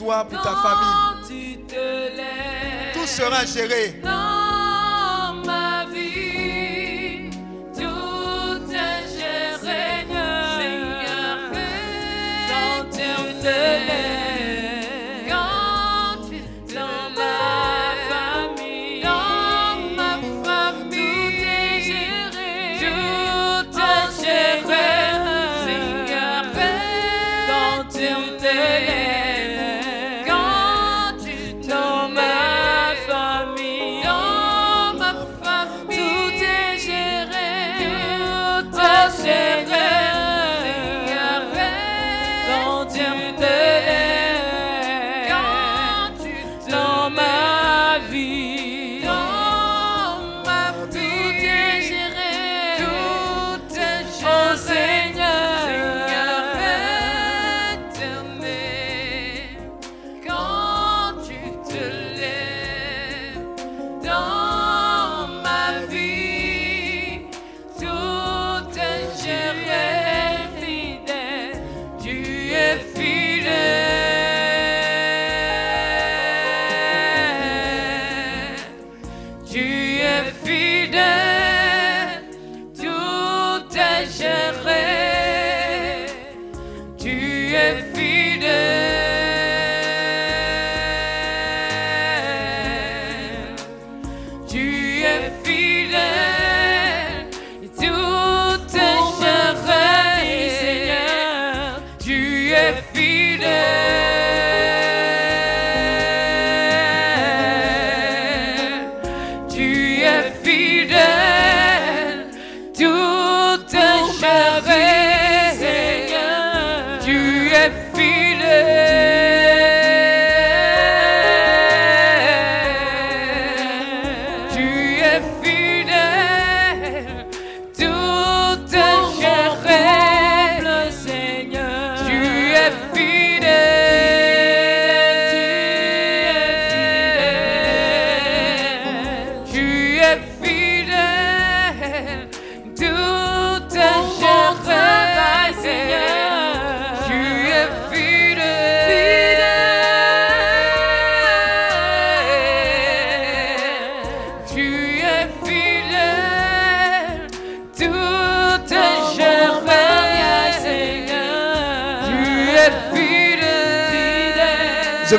Toi, pour ta famille. Tout sera géré.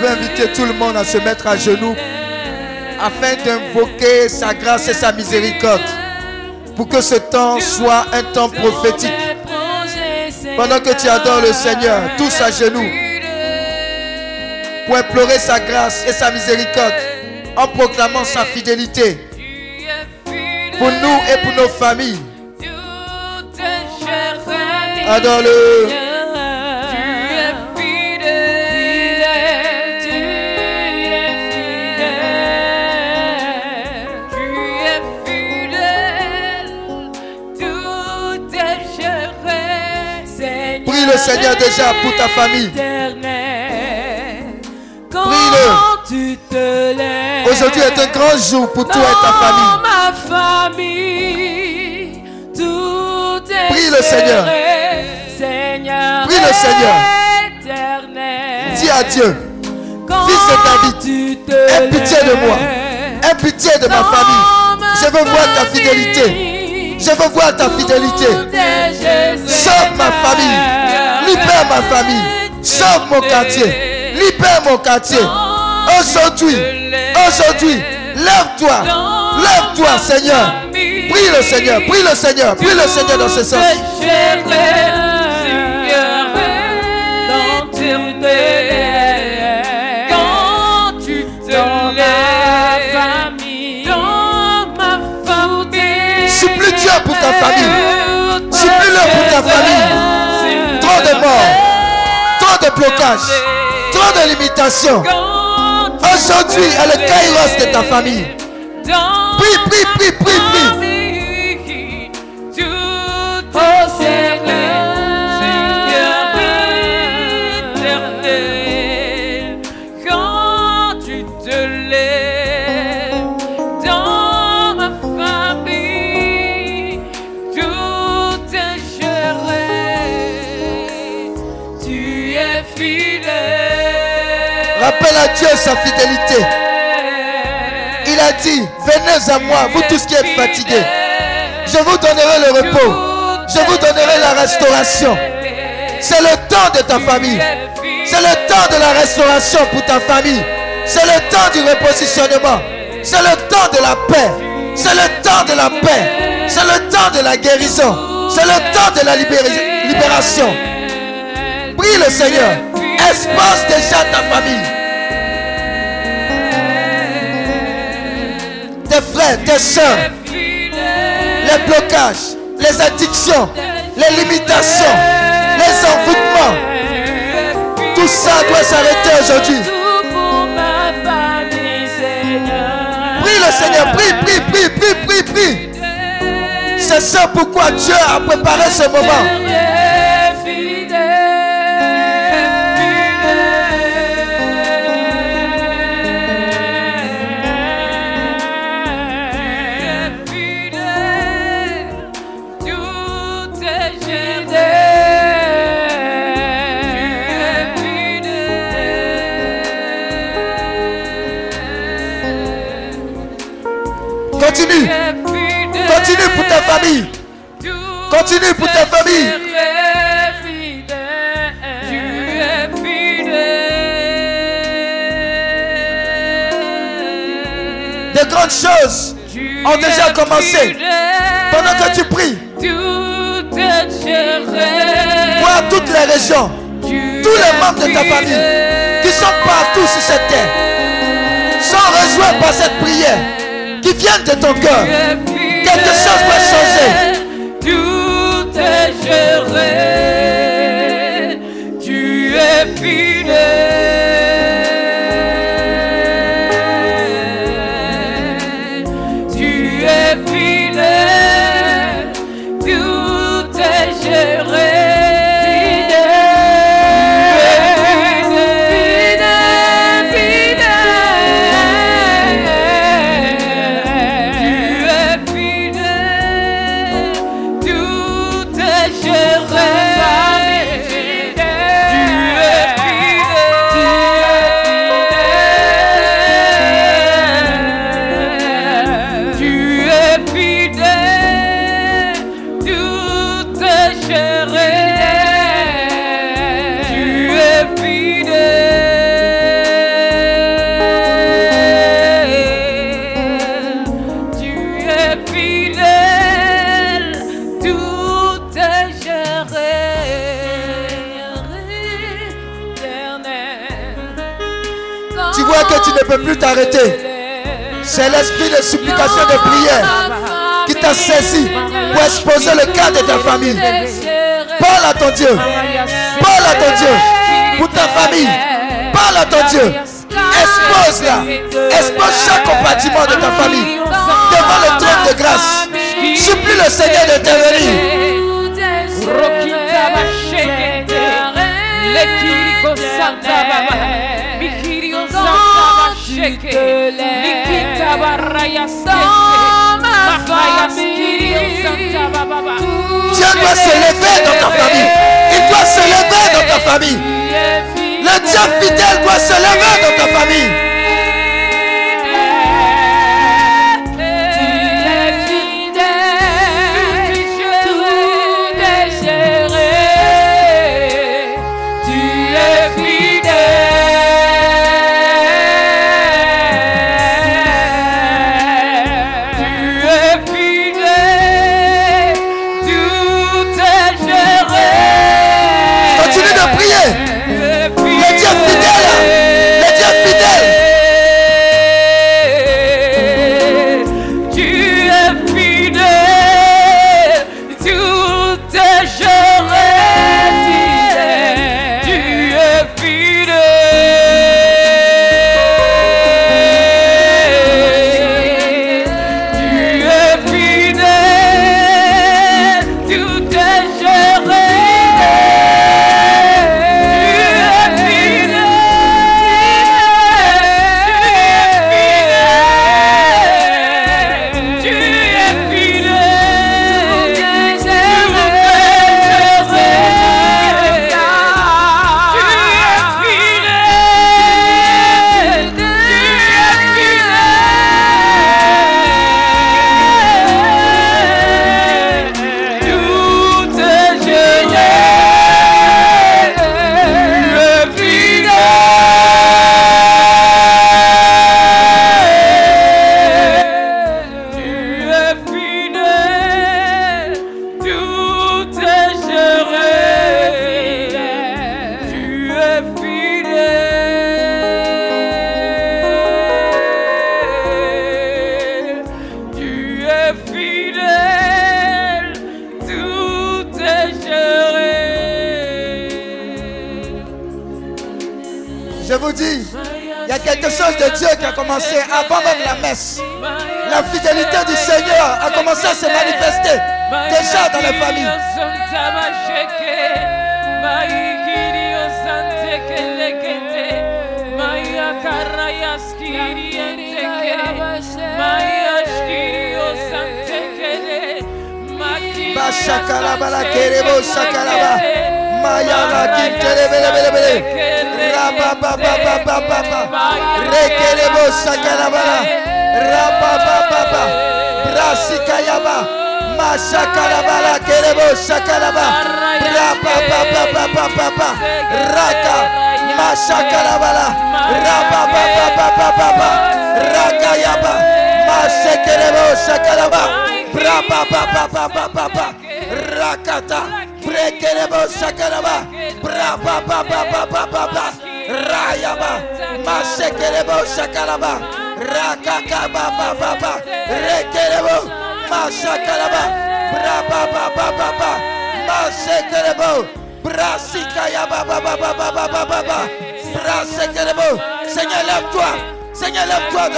Je vais inviter tout le monde à se mettre à genoux afin d'invoquer sa grâce et sa miséricorde pour que ce temps soit un temps prophétique. Pendant que tu adores le Seigneur, tous à genoux, pour implorer sa grâce et sa miséricorde en proclamant sa fidélité pour nous et pour nos familles. Adore-le. Le Seigneur déjà pour ta famille. Prie-le. Aujourd'hui est un grand jour pour toi et ta famille. Prie le Seigneur. Prie le Seigneur. Dis à Dieu, Fils de David, aie pitié de moi. aie pitié de ma famille. Je veux voir ta fidélité. Je veux voir ta fidélité. Sauve ma famille. Seigneur. famille. Sauve mon quartier. Libère mon quartier. Aujourd'hui, aujourd'hui, lève-toi. Lève-toi, Seigneur. Prie le Seigneur. Prie le Seigneur. Prie le Seigneur dans ce sens. Ma Supplie Dieu pour ta famille. Supplie-le pour ta famille. De morts. Trop de blocages. Trop de limitations. Aujourd'hui est le kairos de ta famille. Prie, prie, prie, prie, prie. Sa fidélité. Il a dit, venez à moi, vous tous qui êtes fatigués. Je vous donnerai le repos. Je vous donnerai la restauration. C'est le temps de ta famille. C'est le temps de la restauration pour ta famille. C'est le temps du repositionnement. C'est le temps de la paix. C'est le temps de la paix. C'est le temps de la guérison. C'est le temps de la libéra- libération. Prie le Seigneur. Espace déjà ta famille. Tes frères, tes soeurs, les blocages, les addictions, les limitations, les envoûtements. Tout ça doit s'arrêter aujourd'hui. Prie le Seigneur, prie, prie, prie, prie, prie, prie. C'est ça pourquoi Dieu a préparé ce moment. Continue pour ta famille. Continue pour ta famille. De grandes choses ont déjà commencé. Pendant que tu pries, vois toutes les régions, tous les membres de ta famille qui sont partout sur cette terre sont rejoints par cette prière qui vient de ton cœur. Quelque chose doit changer. Tout est géré. Plus t'arrêter. C'est l'esprit de supplication de prière qui t'a saisi pour exposer le cas de ta famille. Parle à ton Dieu. Parle à ton Dieu. Pour ta famille. Parle à ton Dieu. Expose-la. Expose chaque compartiment de ta famille. Devant le trône de grâce. Supplie le Seigneur Baba, Mikirio Santa Dieu doit se lever dans ta famille. Il doit se lever dans ta famille. Le Dieu fidèle doit se lever dans ta famille.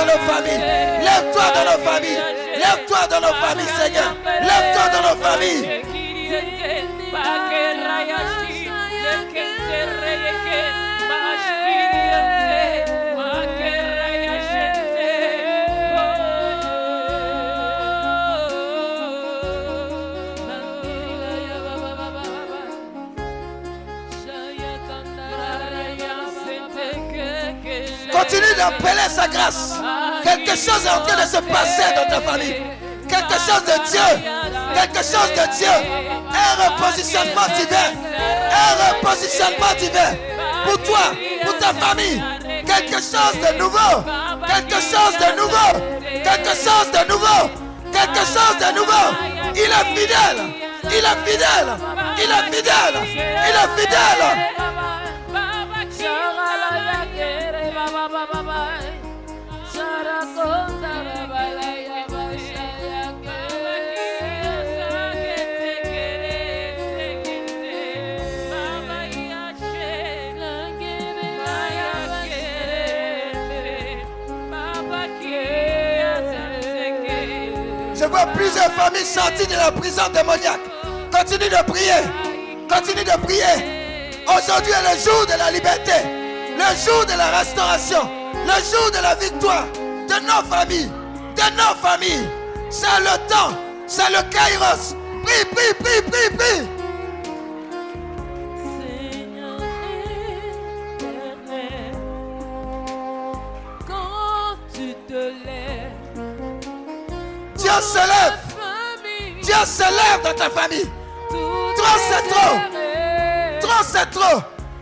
Dans nos familles. Lève-toi dans nos familles. Lève-toi dans nos familles, Seigneur. Lève-toi dans nos familles. Continue d'appeler sa grâce. Quelque chose est en train de se passer dans ta famille. Quelque chose de Dieu. Quelque chose de Dieu. Un repositionnement divin. Un repositionnement divin. Pour toi, pour ta famille. Quelque chose de nouveau. Quelque chose de nouveau. Quelque chose de nouveau. Quelque chose de nouveau. Il est fidèle. Il est fidèle. Il est fidèle. Il est fidèle. Plusieurs familles sorties de la prison démoniaque. Continue de prier. Continue de prier. Aujourd'hui est le jour de la liberté. Le jour de la restauration. Le jour de la victoire de nos familles. De nos familles. C'est le temps. C'est le kairos. Prie, prie, prie, prie, prie.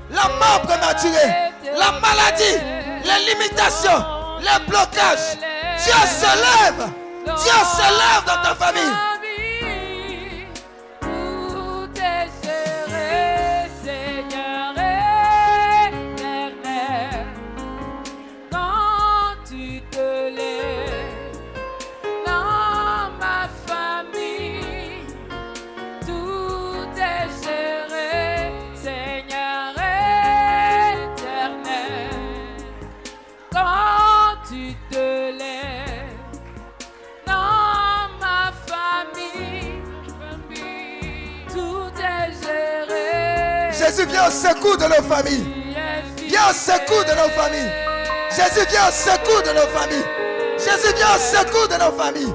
La mort prématurée, la maladie, les limitations, les blocages. Dieu se lève. Dieu se lève dans ta famille. Secours de nos familles. Viens au secours de nos familles. Jésus vient au de nos familles. Jésus vient au de nos familles.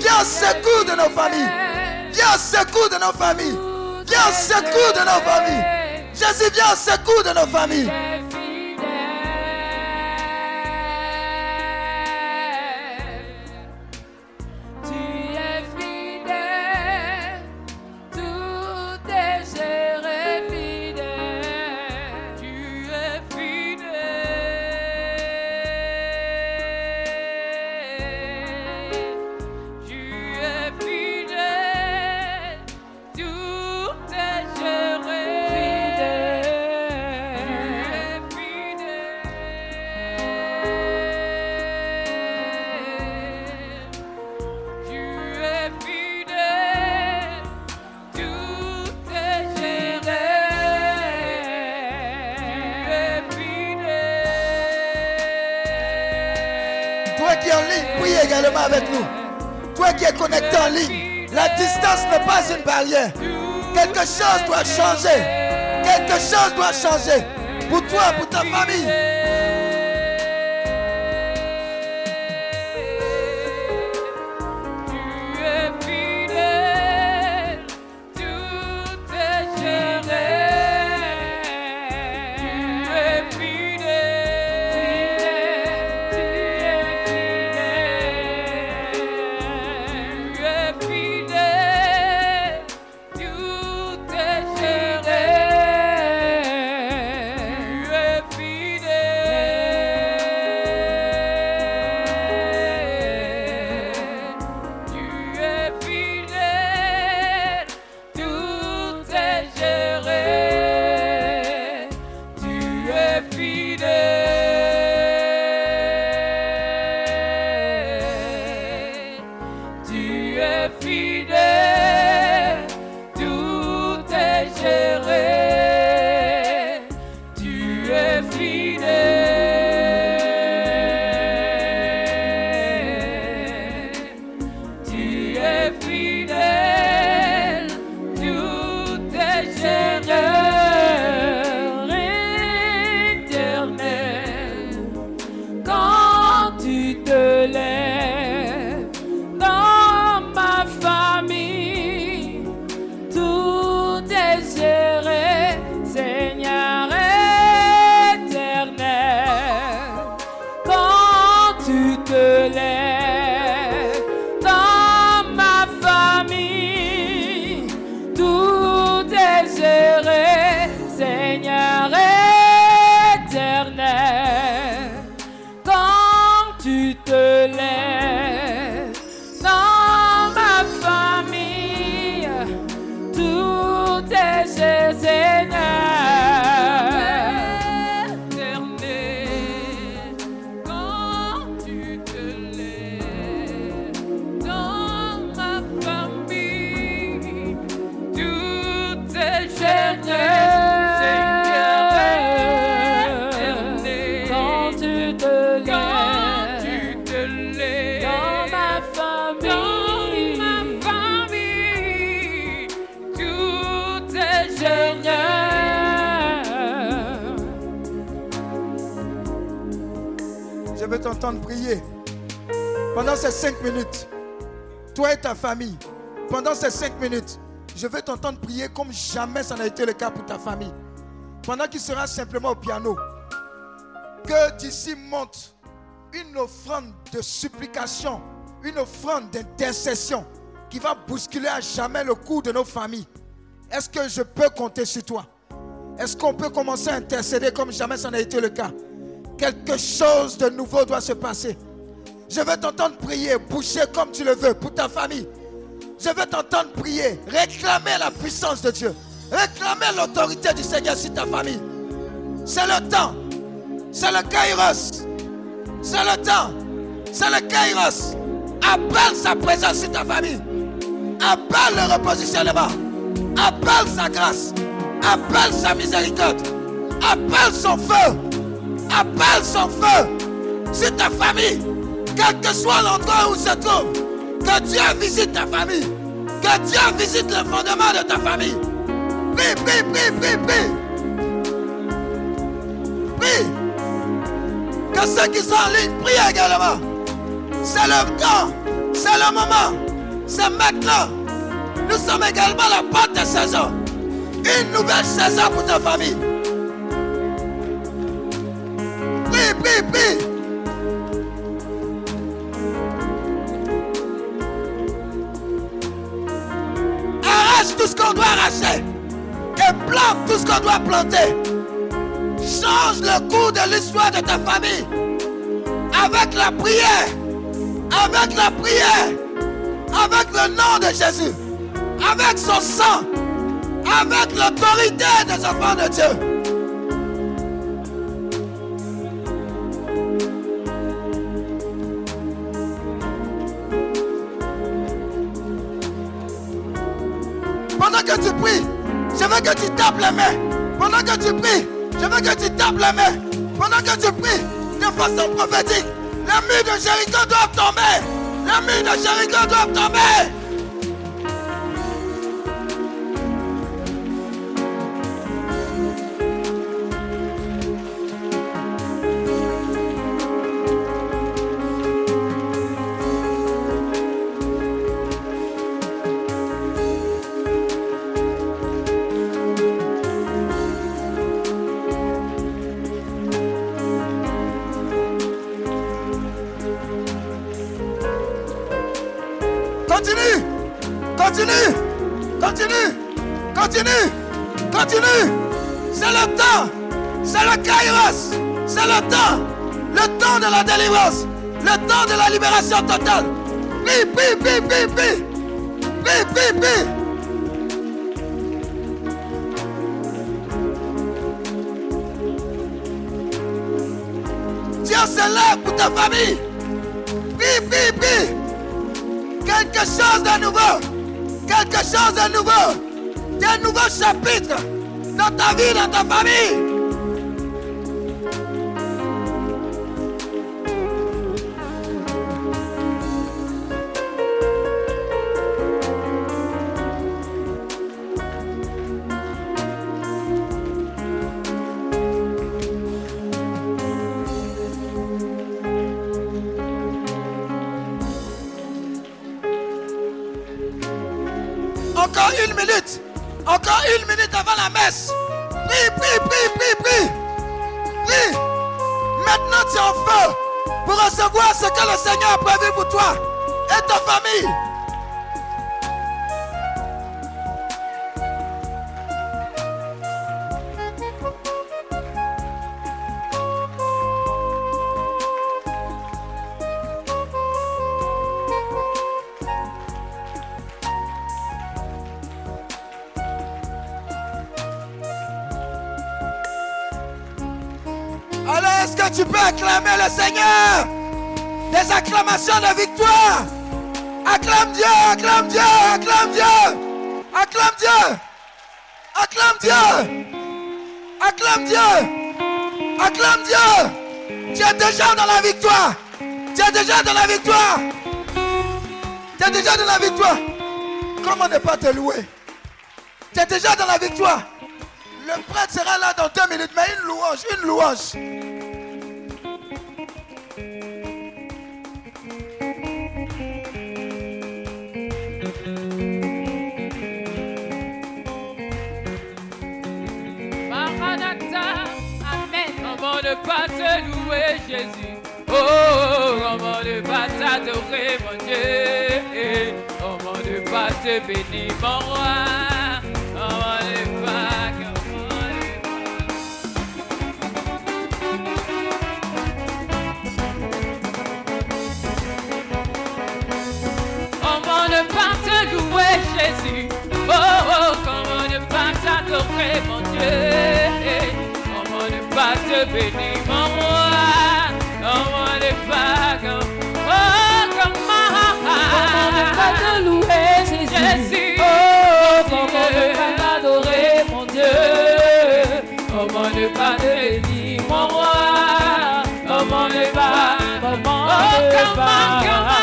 Viens au secours de nos familles. Viens au de nos familles. Viens au secours de nos familles. Jésus vient au de nos familles. Une barrière. Quelque chose doit changer. Quelque chose doit changer. Pour toi, pour ta famille. Je veux t'entendre prier comme jamais ça n'a été le cas pour ta famille. Pendant qu'il sera simplement au piano, que d'ici monte une offrande de supplication, une offrande d'intercession qui va bousculer à jamais le cours de nos familles. Est-ce que je peux compter sur toi? Est-ce qu'on peut commencer à intercéder comme jamais ça n'a été le cas? Quelque chose de nouveau doit se passer. Je veux t'entendre prier, boucher comme tu le veux pour ta famille. Je veux t'entendre prier, réclamer la puissance de Dieu, réclamer l'autorité du Seigneur sur ta famille. C'est le temps, c'est le kairos, c'est le temps, c'est le kairos. Appelle sa présence sur ta famille, appelle le repositionnement, appelle sa grâce, appelle sa miséricorde, appelle son feu, appelle son feu sur ta famille, quel que soit l'endroit où se trouve. Que Dieu visite ta famille. Que Dieu visite le fondement de ta famille. Prie, prie, prie, prie, prie. Prie. Que ceux qui sont en ligne prient également. C'est le temps. C'est le moment. C'est maintenant. Nous sommes également la porte de saison. Une nouvelle saison pour ta famille. Prie, prie, prie. Tout ce qu'on doit arracher. Et plante tout ce qu'on doit planter. Change le cours de l'histoire de ta famille. Avec la prière. Avec la prière. Avec le nom de Jésus. Avec son sang. Avec l'autorité des enfants de Dieu. Pendant que tu pries, je veux que tu tapes les mains. Pendant que tu pries, je veux que tu tapes les mains. Pendant que tu pries, de façon prophétique, Les murs de Jéricho doivent tomber. Les murs de Jéricho doivent tomber. Le temps de la libération totale. Prie, prie, prie. Dieu pour ta famille. Prie, prie. Quelque chose de nouveau. Quelque chose de nouveau. Des nouveaux chapitres dans ta vie, dans ta famille. Prie, prie, prie, prie. Maintenant tu es en feu pour recevoir ce que le Seigneur a prévu pour toi et ta famille. Seigneur Des acclamations de victoire. Acclame Dieu, acclame Dieu, acclame Dieu. Acclame Dieu. Acclame Dieu. Acclame Dieu. Acclame Dieu. Tu es déjà dans la victoire. Tu es déjà dans la victoire. Tu es déjà dans la victoire. Comment ne pas te louer? Tu es déjà dans la victoire. Le prêtre sera là dans deux minutes, mais une louange, une louange. Pas te louer, Jésus? Oh, comment ne pas t'adorer, mon Dieu? Comment ne pas te bénir, mon roi? Comment ne pas, comment ne ne pas te louer, Jésus? Oh, oh, comment ne pas t'adorer, mon Dieu? Comment ne pas te bénir, mon roi? Oh, comment, Comment ne pas te louer, Jésus? Oh, comment ne pas t'adorer, mon Dieu? Comment ne pas te bénir, mon roi? Comment ne pas, Comment oh, ne pas,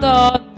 Dog.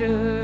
treasure.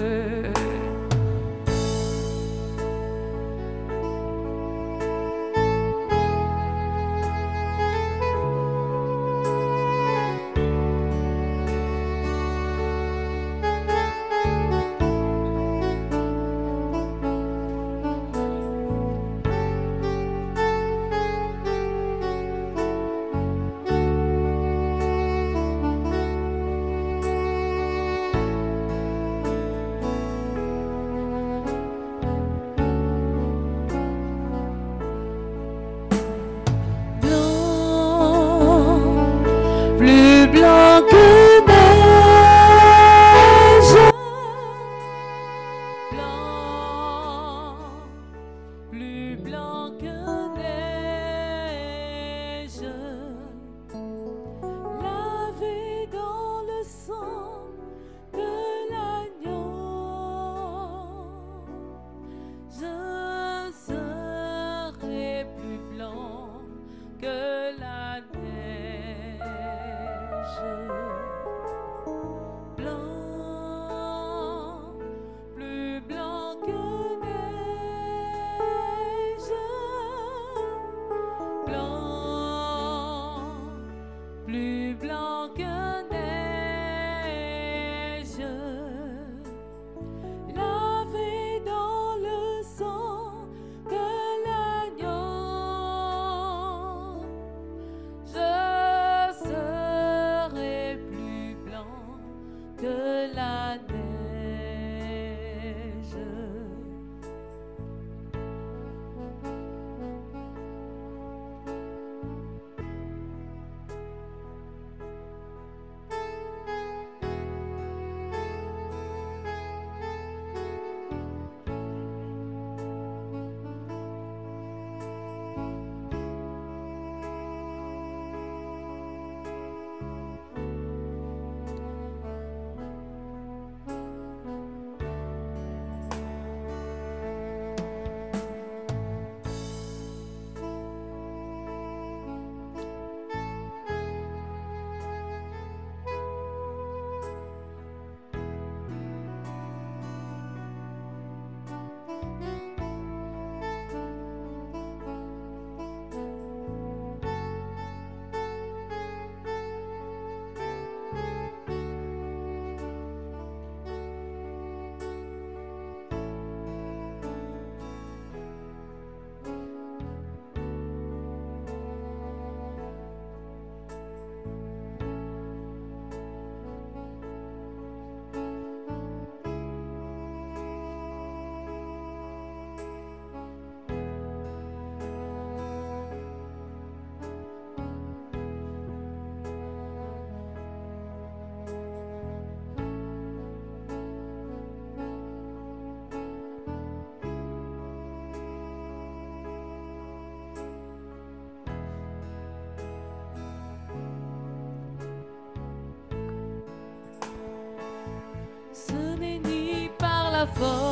beautiful.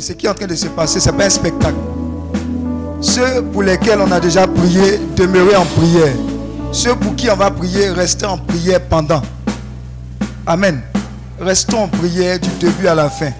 Ce qui est en train de se passer, ce n'est pas un spectacle. Ceux pour lesquels on a déjà prié, demeurez en prière. Ceux pour qui on va prier, restez en prière pendant. Amen. Restons en prière du début à la fin.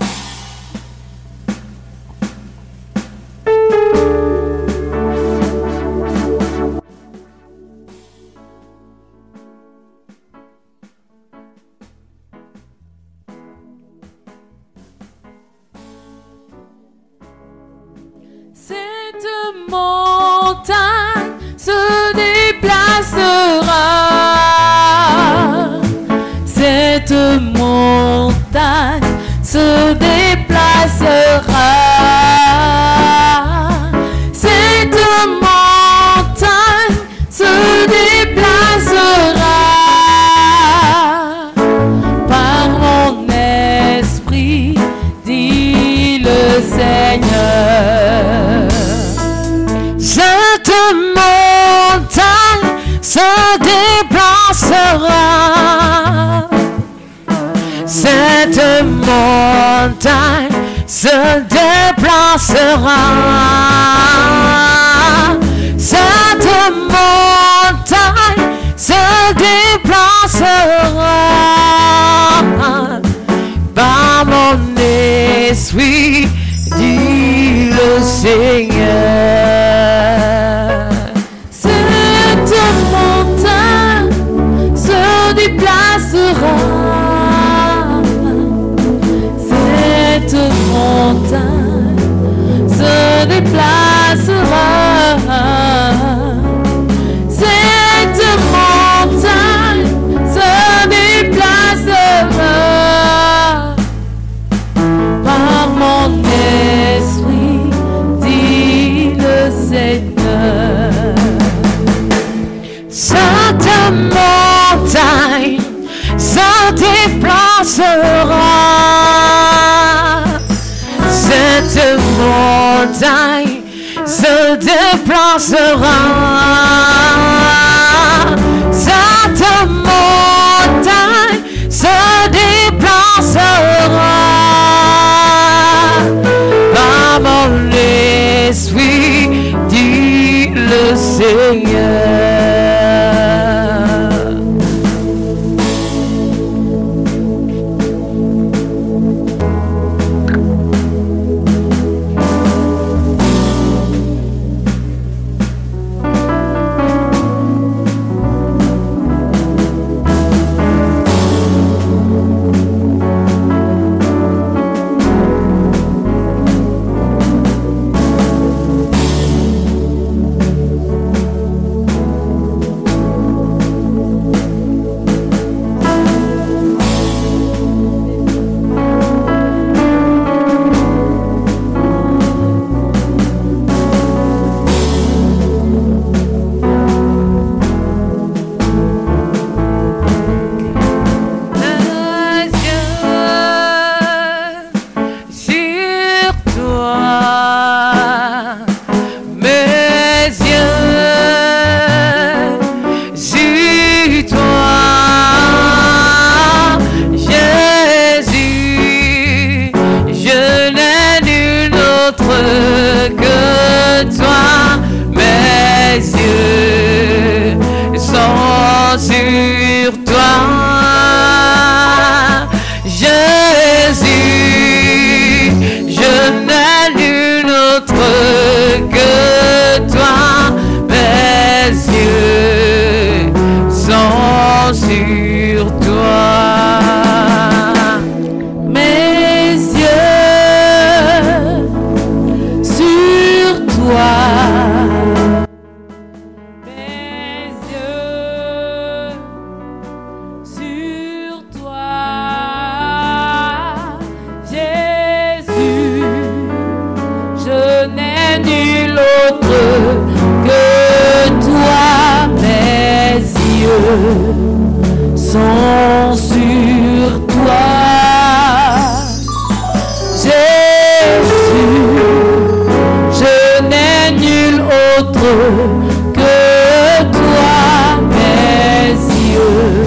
que toi mes yeux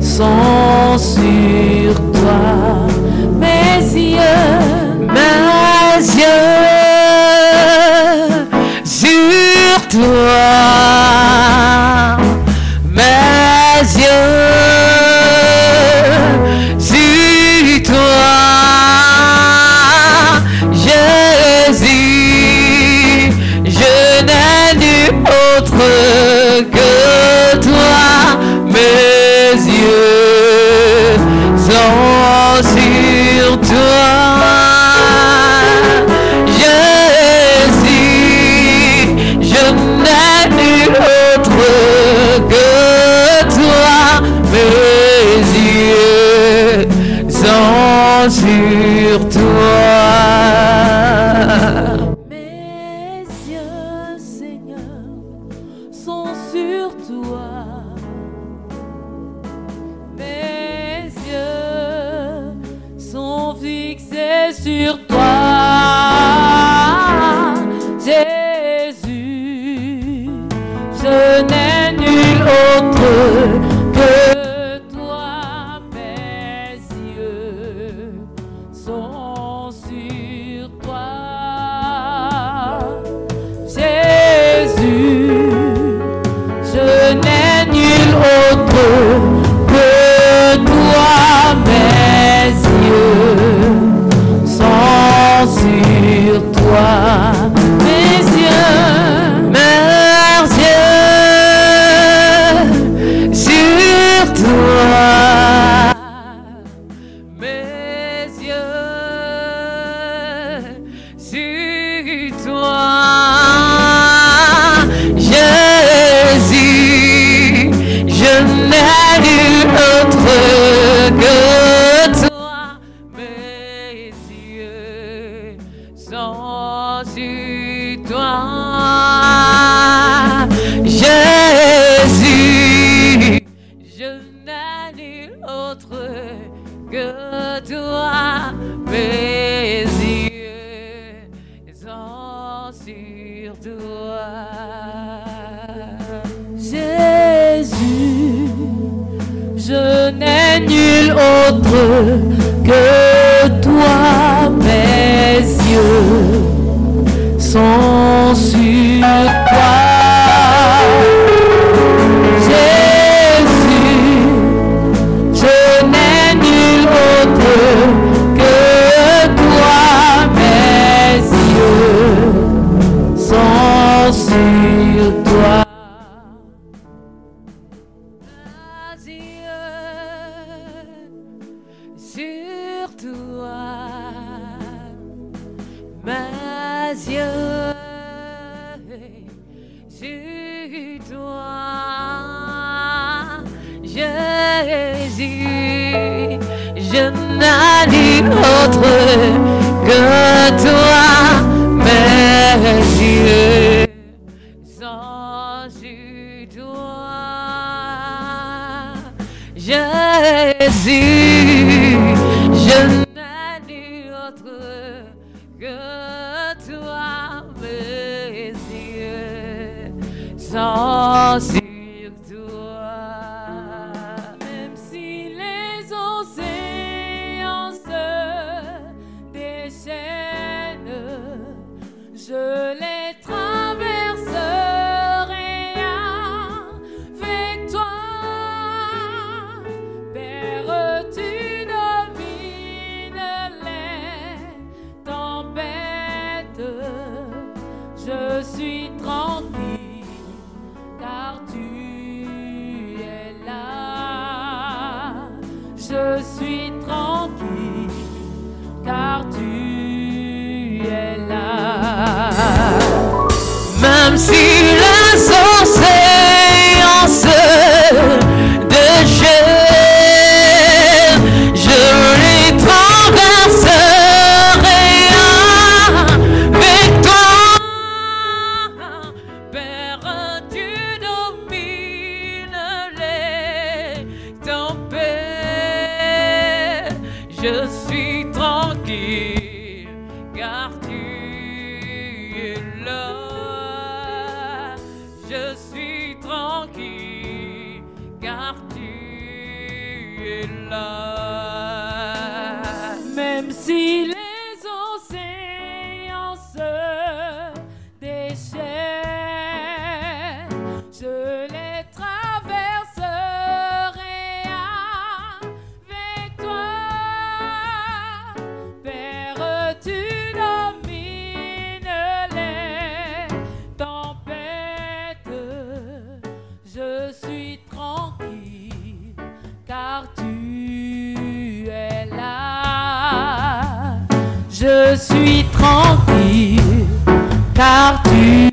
sont sur toi, mes yeux, mes yeux sur toi. Es là. Tranquille car tu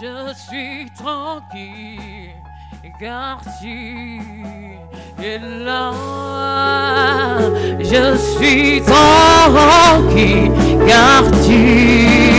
Je suis tranquille car tu es là. Je suis tranquille car tu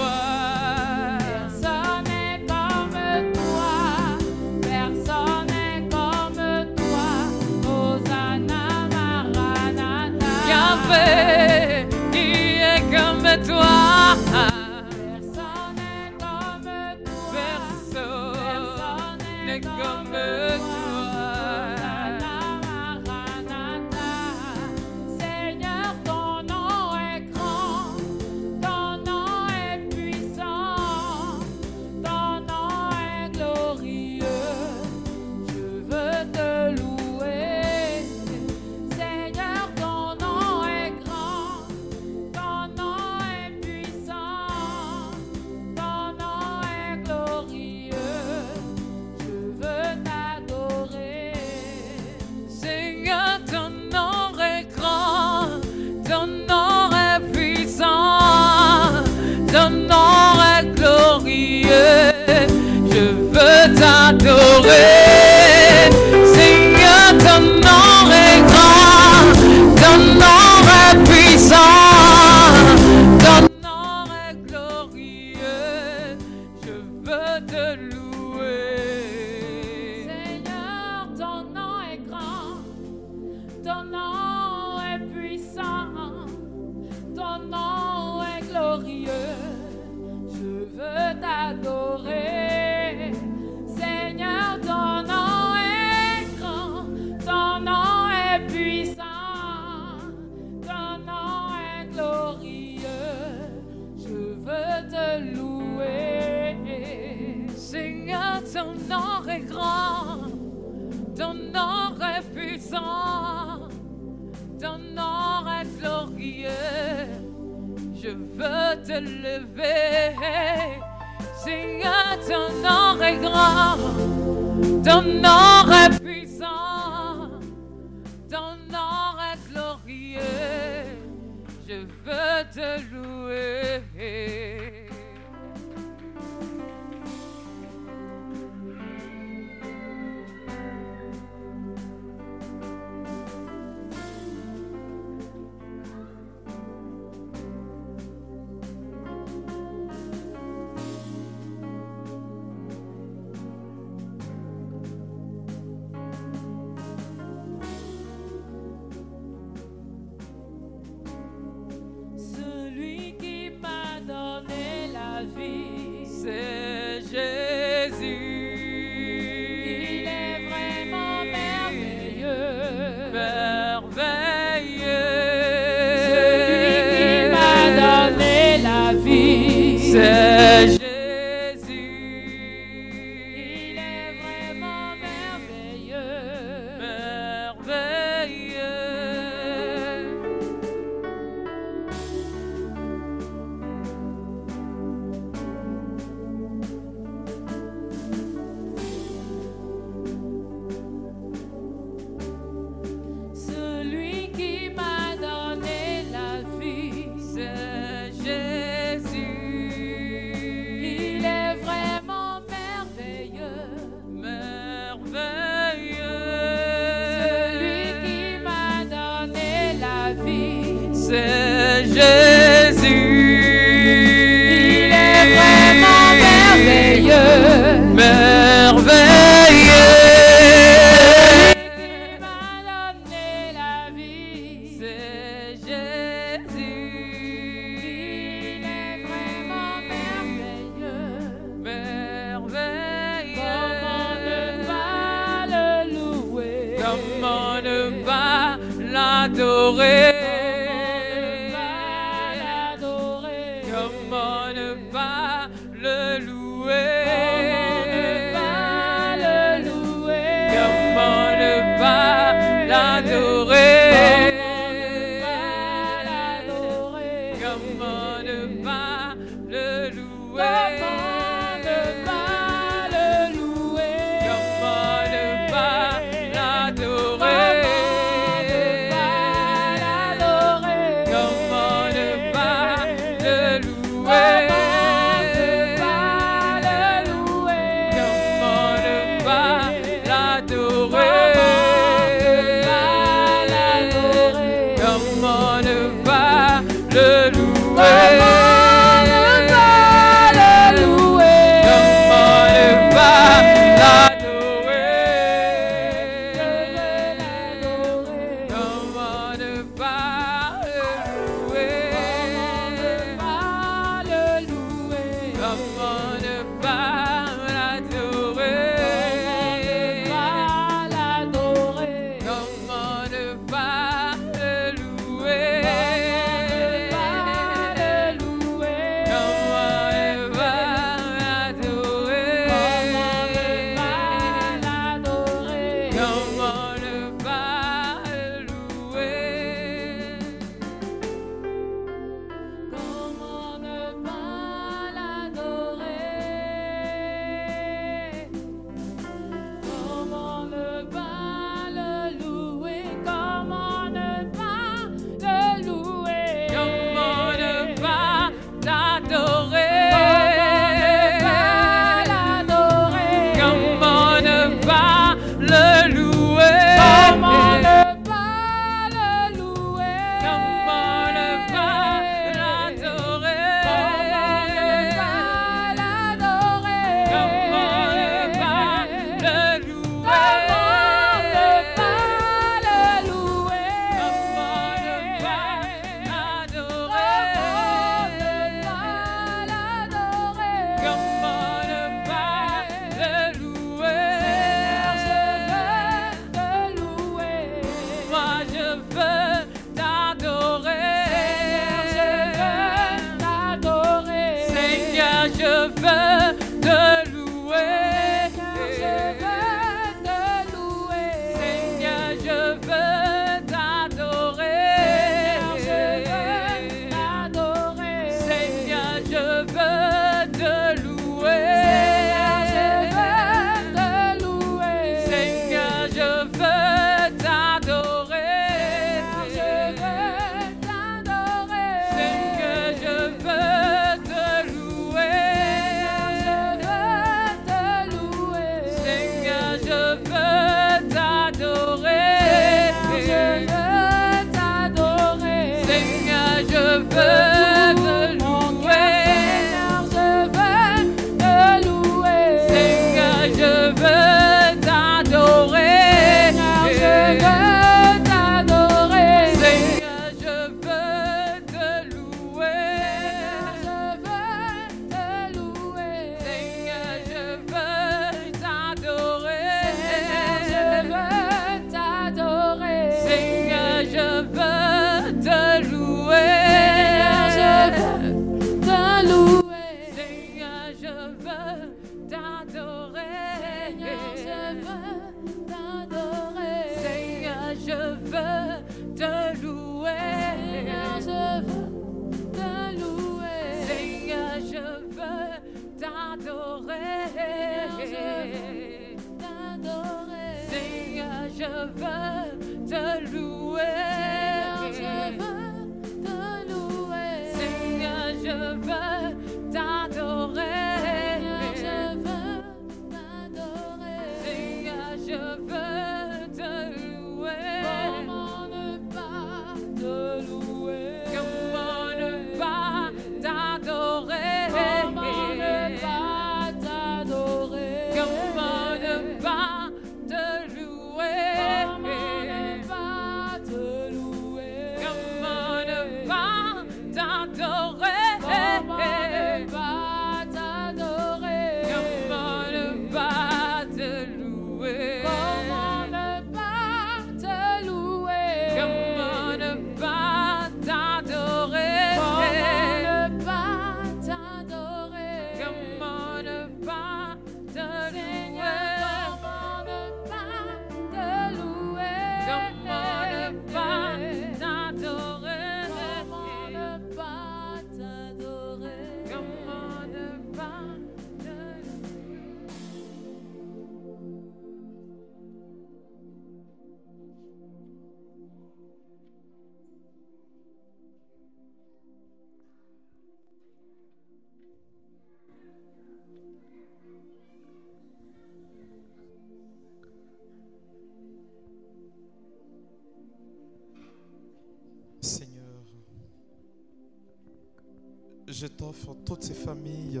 je t'offre toutes ces familles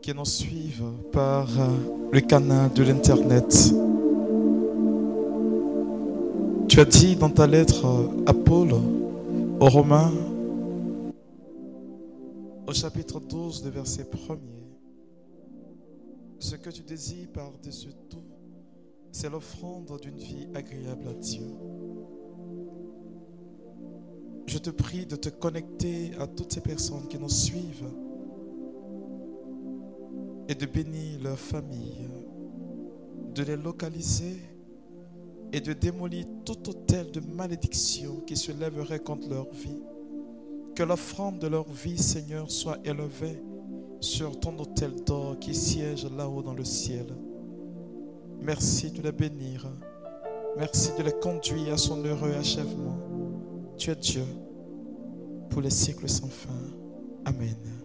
qui nous suivent par le canal de l'Internet. Tu as dit dans ta lettre à Paul, aux Romains, au chapitre 12, de verset 1 ce que tu désires par-dessus tout, c'est l'offrande d'une vie agréable à Dieu je te prie de te connecter à toutes ces personnes qui nous suivent et de bénir leur famille, de les localiser et de démolir tout hôtel de malédiction qui se lèverait contre leur vie. Que l'offrande de leur vie, Seigneur, soit élevée sur ton hôtel d'or qui siège là-haut dans le ciel. Merci de les bénir. Merci de les conduire à son heureux achèvement. Tu es Dieu pour les siècles sans fin. Amen.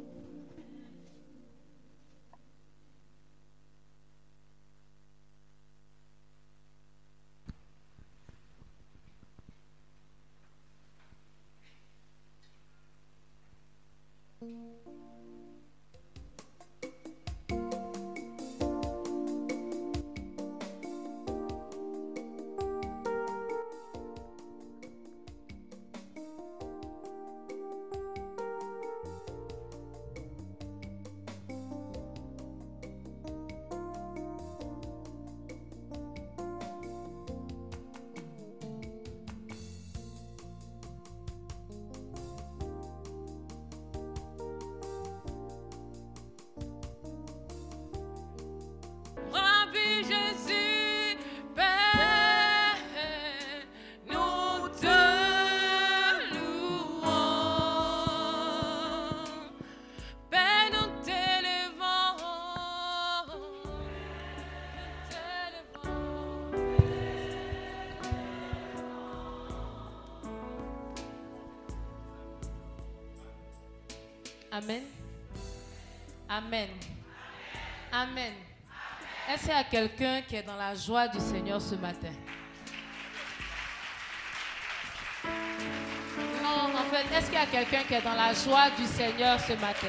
Quelqu'un qui est dans la joie du Seigneur ce matin? Non, en fait, est-ce qu'il y a quelqu'un qui est dans la joie du Seigneur ce matin?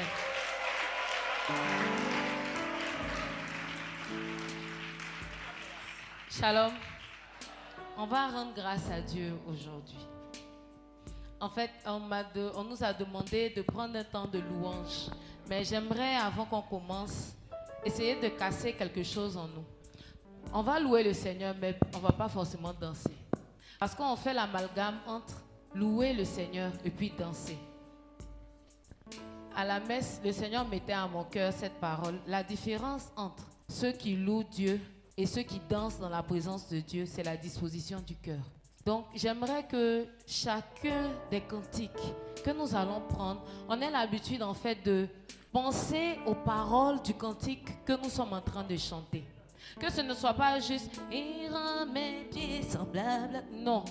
Shalom. On va rendre grâce à Dieu aujourd'hui. En fait, on, on, nous a demandé de prendre un temps de louange. Mais j'aimerais, avant qu'on commence, essayer de casser quelque chose en nous. On va louer le Seigneur, mais on va pas forcément danser. Parce qu'on fait l'amalgame entre louer le Seigneur et puis danser. À la messe, le Seigneur mettait à mon cœur cette parole. La différence entre ceux qui louent Dieu et ceux qui dansent dans la présence de Dieu, c'est la disposition du cœur. Donc, j'aimerais que chacun des cantiques que nous allons prendre, on ait l'habitude en fait de penser aux paroles du cantique que nous sommes en train de chanter. Que ce ne soit pas juste et mes pieds semblables. Non.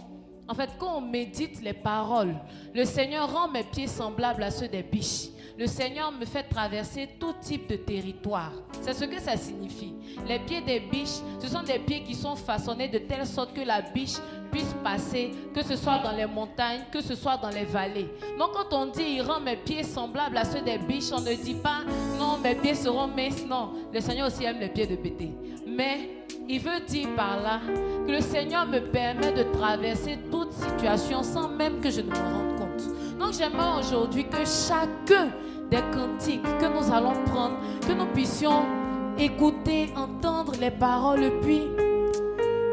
En fait, quand on médite les paroles, le Seigneur rend mes pieds semblables à ceux des biches. Le Seigneur me fait traverser tout type de territoire. C'est ce que ça signifie. Les pieds des biches, ce sont des pieds qui sont façonnés de telle sorte que la biche puisse passer, que ce soit dans les montagnes, que ce soit dans les vallées. Donc quand on dit il rend mes pieds semblables à ceux des biches, on ne dit pas non, mes pieds seront minces. Non, le Seigneur aussi aime les pieds de bêté. Mais il veut dire par là que le Seigneur me permet de traverser toute situation sans même que je ne me rende compte. Donc j'aimerais aujourd'hui que chacun des cantiques que nous allons prendre, que nous puissions écouter, entendre les paroles, puis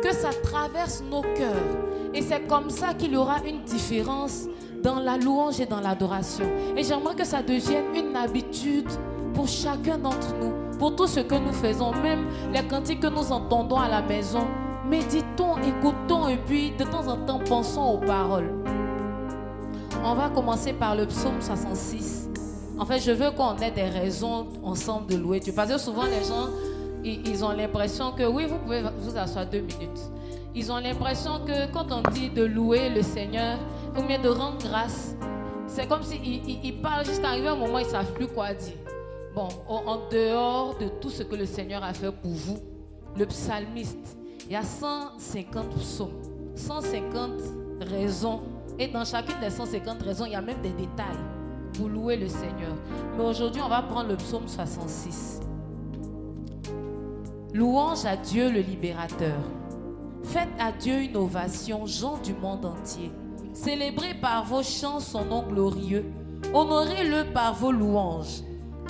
que ça traverse nos cœurs. Et c'est comme ça qu'il y aura une différence dans la louange et dans l'adoration. Et j'aimerais que ça devienne une habitude pour chacun d'entre nous, pour tout ce que nous faisons, même les cantiques que nous entendons à la maison. Méditons, écoutons et puis de temps en temps pensons aux paroles. On va commencer par le psaume 66. En fait, je veux qu'on ait des raisons ensemble de louer Dieu. Parce que souvent, les gens, ils, ont l'impression que, oui, vous pouvez vous asseoir deux minutes. Ils ont l'impression que quand on dit de louer le Seigneur, ou bien de rendre grâce, c'est comme s'ils si ils, parlent juste arrivé un moment, ils ne savent plus quoi dire. Bon, en dehors de tout ce que le Seigneur a fait pour vous, le psalmiste, il y a 150 psaumes, 150 raisons. Et dans chacune des 150 raisons, il y a même des détails pour louer le Seigneur. Mais aujourd'hui, on va prendre le psaume 66. Louange à Dieu le libérateur. Faites à Dieu une ovation, gens du monde entier. Célébrez par vos chants son nom glorieux. Honorez-le par vos louanges.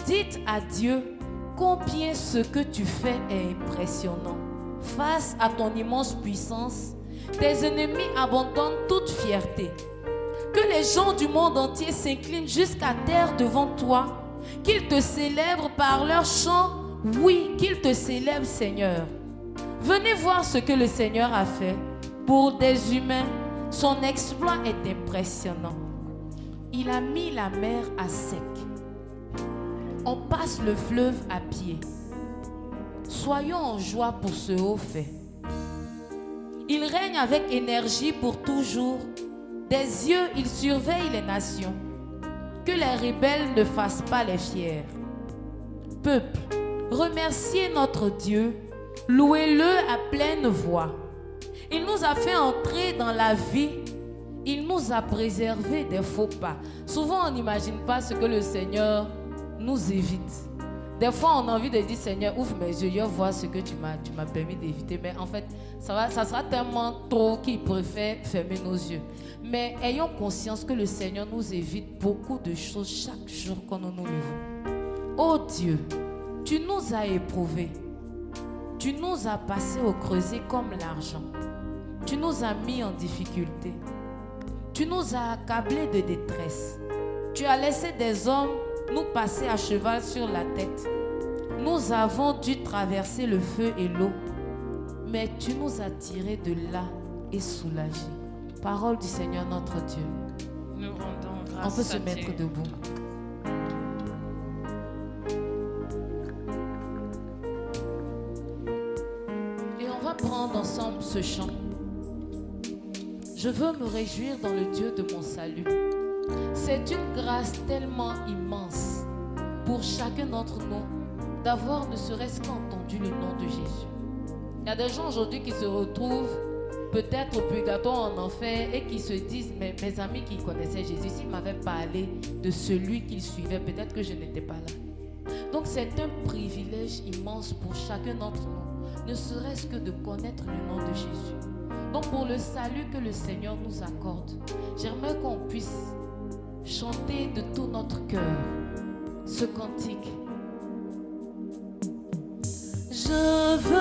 Dites à Dieu combien ce que tu fais est impressionnant. Face à ton immense puissance, tes ennemis abandonnent toute fierté. Que les gens du monde entier s'inclinent jusqu'à terre devant toi. Qu'ils te célèbrent par leurs chants. Oui, qu'ils te célèbrent, Seigneur. Venez voir ce que le Seigneur a fait. Pour des humains, son exploit est impressionnant. Il a mis la mer à sec. On passe le fleuve à pied. Soyons en joie pour ce haut fait. Il règne avec énergie pour toujours des yeux, il surveille les nations. Que les rebelles ne fassent pas les fiers. Peuple, remerciez notre Dieu. Louez-le à pleine voix. Il nous a fait entrer dans la vie. Il nous a préservé des faux pas. Souvent, on n'imagine pas ce que le Seigneur nous évite. Des fois, on a envie de dire, Seigneur, ouvre mes yeux, je vois ce que tu m'as, permis d'éviter. Mais en fait, ça, sera tellement trop qu'il préfère fermer nos yeux. Mais ayons conscience que le Seigneur nous évite beaucoup de choses chaque jour quand nous nous. Oh Dieu, tu nous as éprouvés. Tu nous as passés au creuset comme l'argent. Tu nous as mis en difficulté. Tu nous as accablés de détresse. Tu as laissé des hommes nous passer à cheval sur la tête. Nous avons dû traverser le feu et l'eau, mais tu nous as tirés de là et soulagés. Parole du Seigneur notre Dieu. Nous rendons grâce On peut se mettre debout. Et on va prendre ensemble ce chant. Je veux me réjouir dans le Dieu de mon salut. C'est une grâce tellement immense pour chacun d'entre nous d'avoir ne serait-ce qu'entendu le nom de Jésus. Il y a des gens aujourd'hui qui se retrouvent peut-être au purgatoire en enfer et qui se disent, mais mes amis qui connaissaient Jésus, s'ils m'avaient parlé de celui qu'ils suivaient, peut-être que je n'étais pas là. Donc c'est un privilège immense pour chacun d'entre nous, ne serait-ce que de connaître le nom de Jésus. Donc pour le salut que le Seigneur nous accorde, j'aimerais qu'on puisse chanter de tout notre cœur ce cantique. Je veux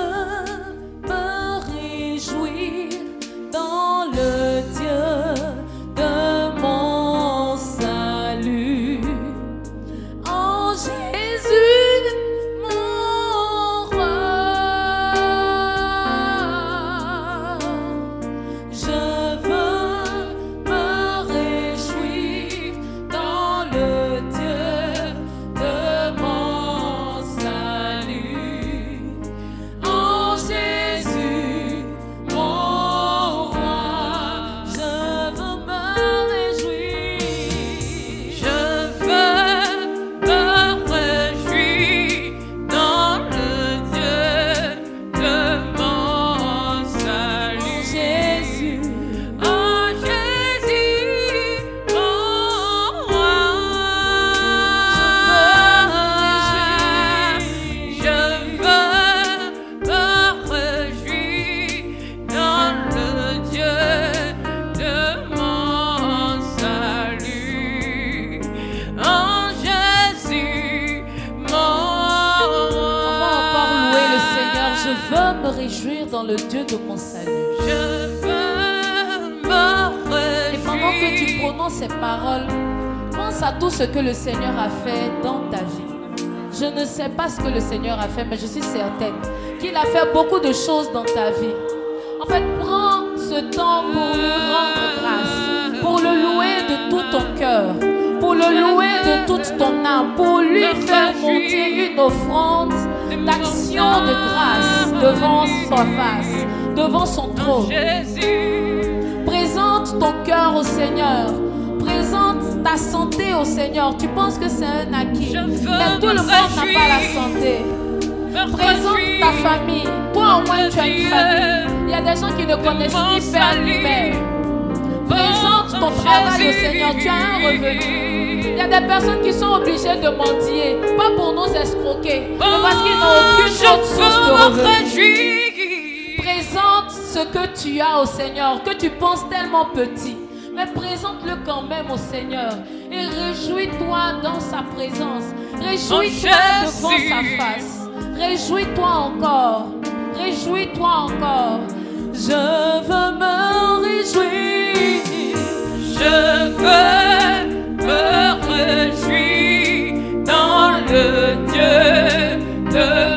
fait beaucoup de choses dans ta vie. En fait, prends ce temps pour lui rendre grâce, pour le louer de tout ton cœur, pour le louer de toute ton âme, pour lui faire monter une offrande d'action de grâce devant sa face, devant son trône. Présente ton cœur au Seigneur. Présente ta santé au Seigneur. Tu penses que c'est un acquis. Mais tout le monde n'a pas la santé. Présente ta famille. Toi au moins tu as une famille. Il y a des gens qui ne connaissent ni père ni mère. Présente ton travail au Seigneur. Tu as un revenu. Il y a des personnes qui sont obligées de mendier. Pas pour nous escroquer. Mais parce qu'ils n'ont aucune autre source de revenu. Présente ce que tu as au Seigneur, que tu penses tellement petit. Mais présente-le quand même au Seigneur. Et réjouis-toi dans sa présence. Réjouis-toi En devant sa face. Réjouis-toi encore. Réjouis-toi encore. Je veux me réjouir. Je veux me réjouir dans le Dieu de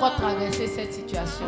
encore traversé cette situation.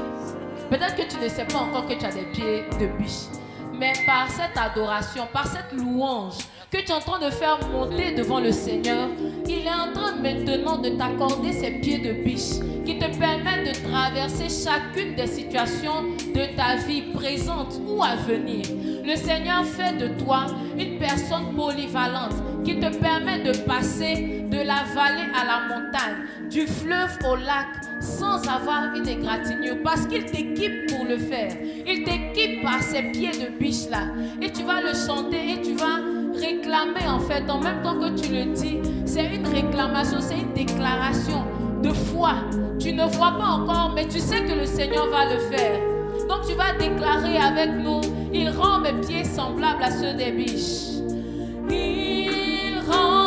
Peut-être que tu ne sais pas encore que tu as des pieds de biche. Mais par cette adoration, par cette louange que tu es en train de faire monter devant le Seigneur, il est en train maintenant de t'accorder ces pieds de biche qui te permettent de traverser chacune des situations de ta vie présente ou à venir. Le Seigneur fait de toi une personne polyvalente qui te permet de passer de la vallée à la montagne, du fleuve au lac, sans avoir une égratignure, parce qu'il t'équipe pour le faire. Il t'équipe par ces pieds de biche là. Et tu vas le chanter et tu vas réclamer en fait, en même temps que tu le dis, c'est une réclamation, c'est une déclaration de foi. Tu ne vois pas encore, mais tu sais que le Seigneur va le faire. Donc tu vas déclarer avec nous, il rend mes pieds semblables à ceux des biches. Il rend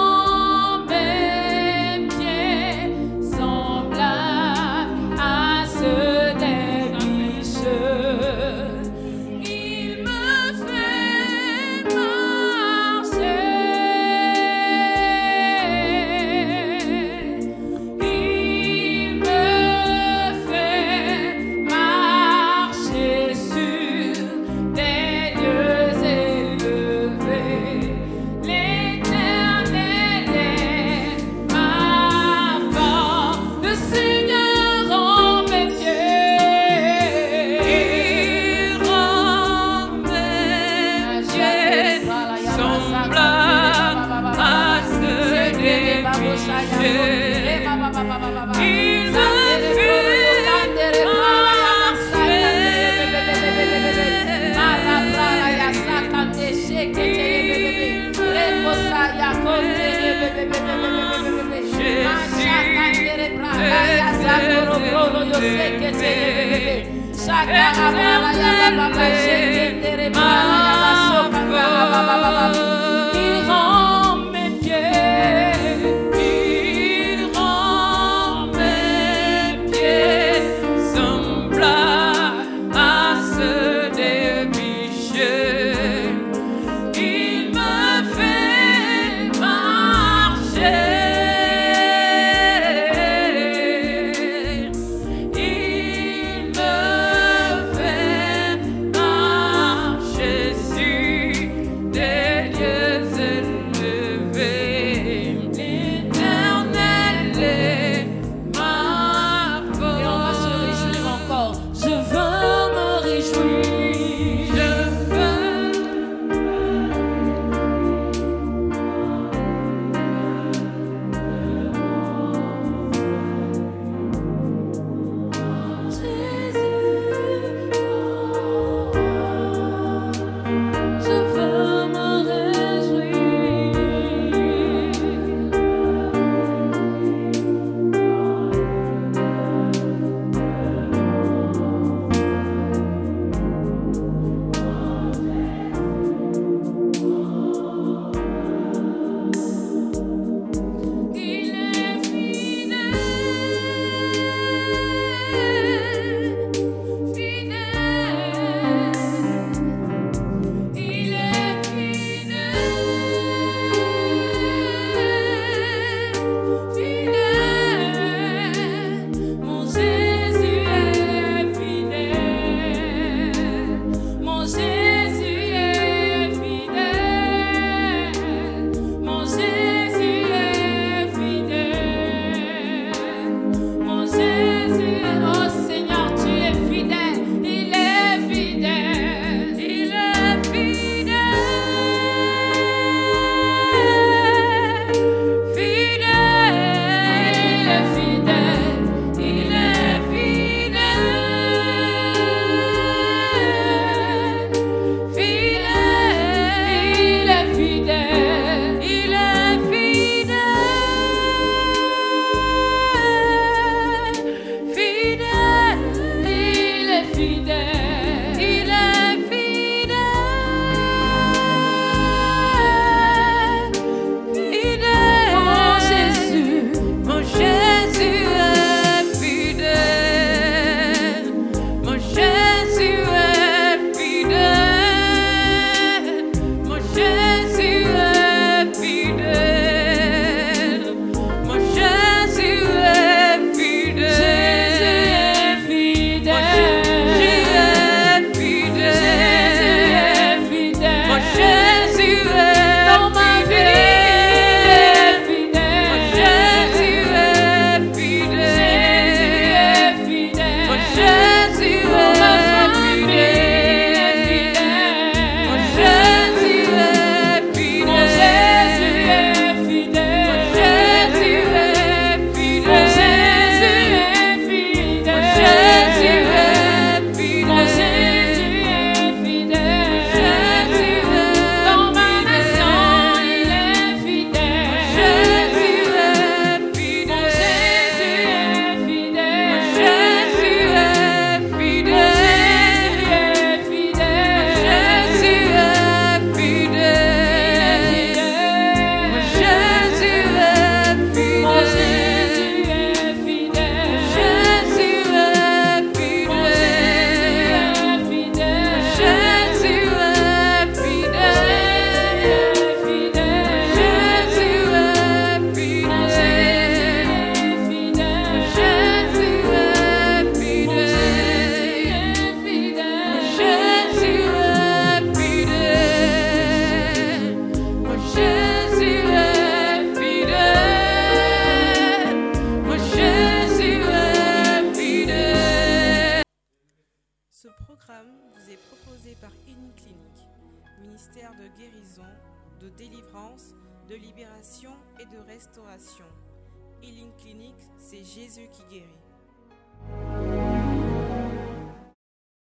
Il